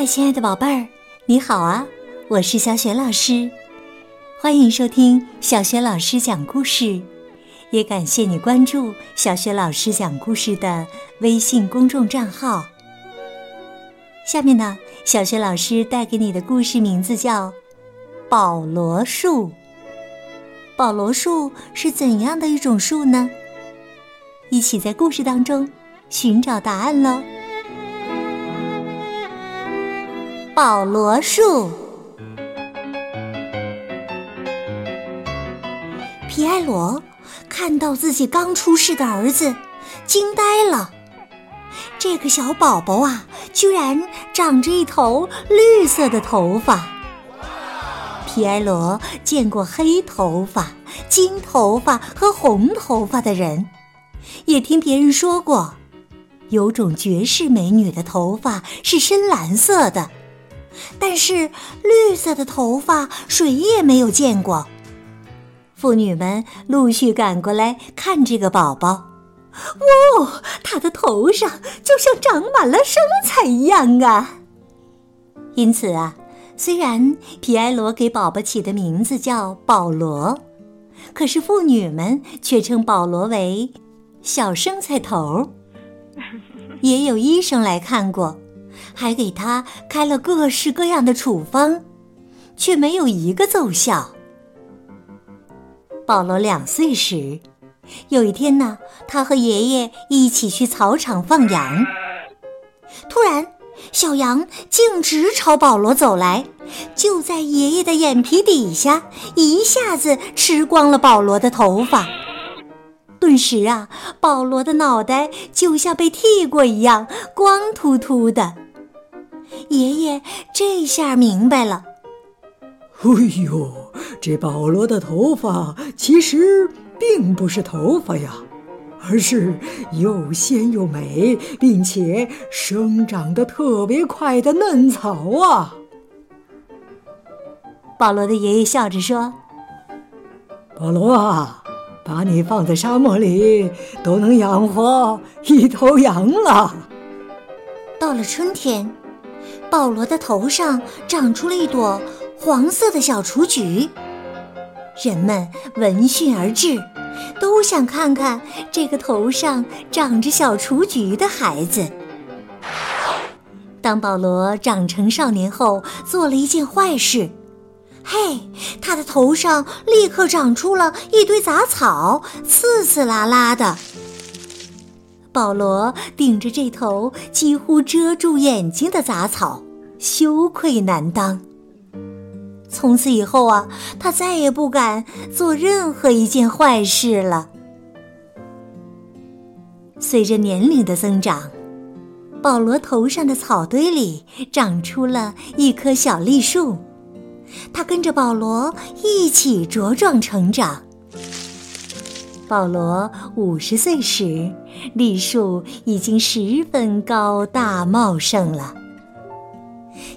嗨，亲爱的宝贝儿，你好啊！我是小雪老师，欢迎收听小雪老师讲故事，也感谢你关注小雪老师讲故事的微信公众账号。下面呢，小雪老师带给你的故事名字叫《保罗树》。保罗树是怎样的一种树呢？一起在故事当中寻找答案喽！保罗树，皮埃罗看到自己刚出世的儿子，惊呆了。这个小宝宝啊，居然长着一头绿色的头发。皮埃罗见过黑头发、金头发和红头发的人，也听别人说过，有种绝世美女的头发是深蓝色的。但是绿色的头发谁也没有见过。妇女们陆续赶过来看这个宝宝，哇，他的头上就像长满了生菜一样啊！因此啊，虽然皮埃罗给宝宝起的名字叫保罗，可是妇女们却称保罗为小生菜头。也有医生来看过。还给他开了各式各样的处方，却没有一个奏效。保罗两岁时，有一天呢，他和爷爷一起去草场放羊。突然，小羊径直朝保罗走来，就在爷爷的眼皮底下，一下子吃光了保罗的头发。顿时啊，保罗的脑袋就像被剃过一样，光秃秃的。爷爷这下明白了。哎呦，这保罗的头发其实并不是头发呀，而是又鲜又美，并且生长得特别快的嫩草啊！保罗的爷爷笑着说：“保罗啊，把你放在沙漠里，都能养活一头羊了。”到了春天。保罗的头上长出了一朵黄色的小雏菊，人们闻讯而至，都想看看这个头上长着小雏菊的孩子。当保罗长成少年后，做了一件坏事，嘿，他的头上立刻长出了一堆杂草，刺刺啦啦的。保罗顶着这头几乎遮住眼睛的杂草，羞愧难当。从此以后啊，他再也不敢做任何一件坏事了。随着年龄的增长，保罗头上的草堆里长出了一棵小栗树，它跟着保罗一起茁壮成长。保罗五十岁时，栗树已经十分高大茂盛了。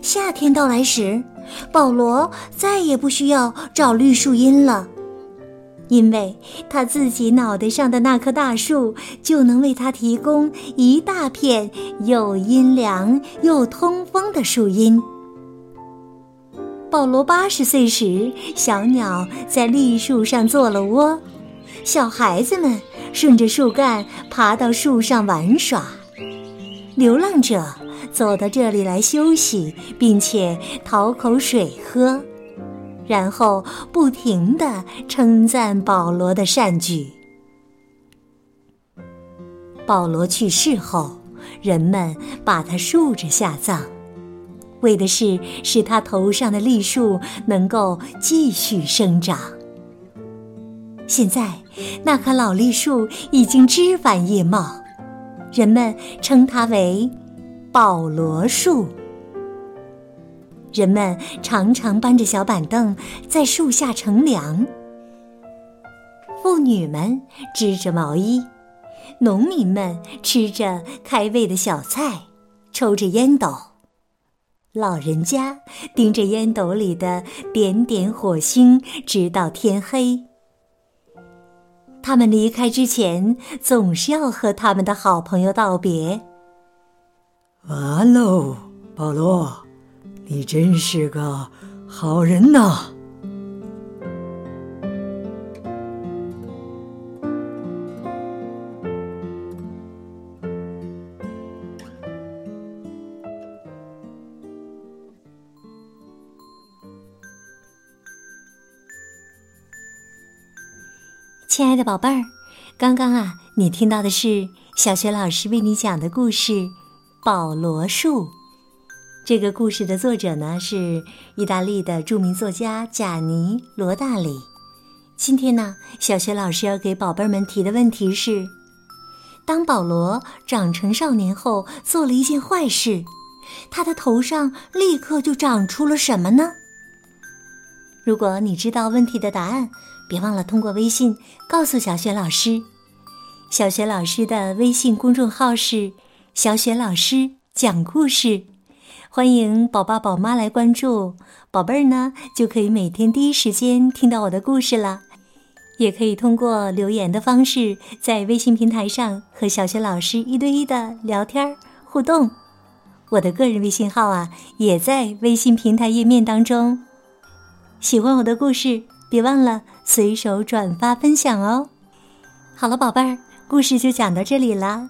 夏天到来时，保罗再也不需要找绿树荫了，因为他自己脑袋上的那棵大树就能为他提供一大片又阴凉又通风的树荫。保罗八十岁时，小鸟在栗树上做了窝。小孩子们顺着树干爬到树上玩耍，流浪者走到这里来休息，并且讨口水喝，然后不停地称赞保罗的善举。保罗去世后，人们把他竖着下葬，为的是使他头上的栗树能够继续生长。现在，那棵老栗树已经枝繁叶茂，人们称它为保罗树。人们常常搬着小板凳在树下乘凉，妇女们织着毛衣，农民们吃着开胃的小菜，抽着烟斗，老人家盯着烟斗里的点点火星，直到天黑。他们离开之前，总是要和他们的好朋友道别。完喽，保罗，你真是个好人呐！亲爱的宝贝儿，刚刚啊，你听到的是小学老师为你讲的故事《保罗树》。这个故事的作者呢是意大利的著名作家贾尼·罗大里。今天呢，小学老师要给宝贝们提的问题是：当保罗长成少年后，做了一件坏事，他的头上立刻就长出了什么呢？如果你知道问题的答案，别忘了通过微信告诉小雪老师。小雪老师的微信公众号是“小雪老师讲故事”，欢迎宝爸宝妈来关注。宝贝儿呢，就可以每天第一时间听到我的故事了。也可以通过留言的方式，在微信平台上和小雪老师一对一的聊天互动。我的个人微信号啊，也在微信平台页面当中。喜欢我的故事。别忘了随手转发分享哦！好了，宝贝儿，故事就讲到这里了。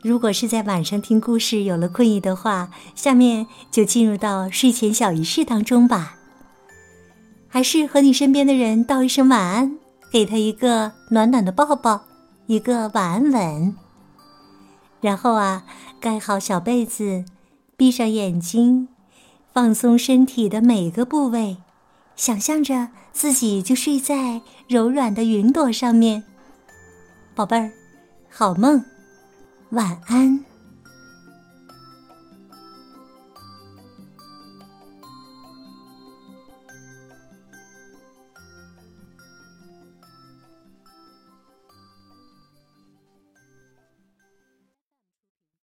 如果是在晚上听故事有了困意的话，下面就进入到睡前小仪式当中吧。还是和你身边的人道一声晚安，给他一个暖暖的抱抱，一个晚安吻。然后啊，盖好小被子，闭上眼睛，放松身体的每个部位。想象着自己就睡在柔软的云朵上面，宝贝儿，好梦，晚安。